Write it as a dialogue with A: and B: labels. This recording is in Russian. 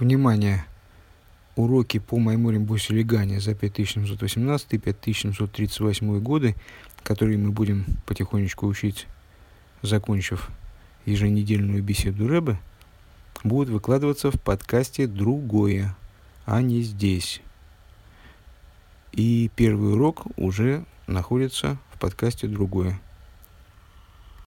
A: Внимание! Уроки по Майморим Бусилигане за 5718 и 5738 годы, которые мы будем потихонечку учить, закончив еженедельную беседу Рэбе, будут выкладываться в подкасте «Другое», а не здесь. И первый урок уже находится в подкасте «Другое».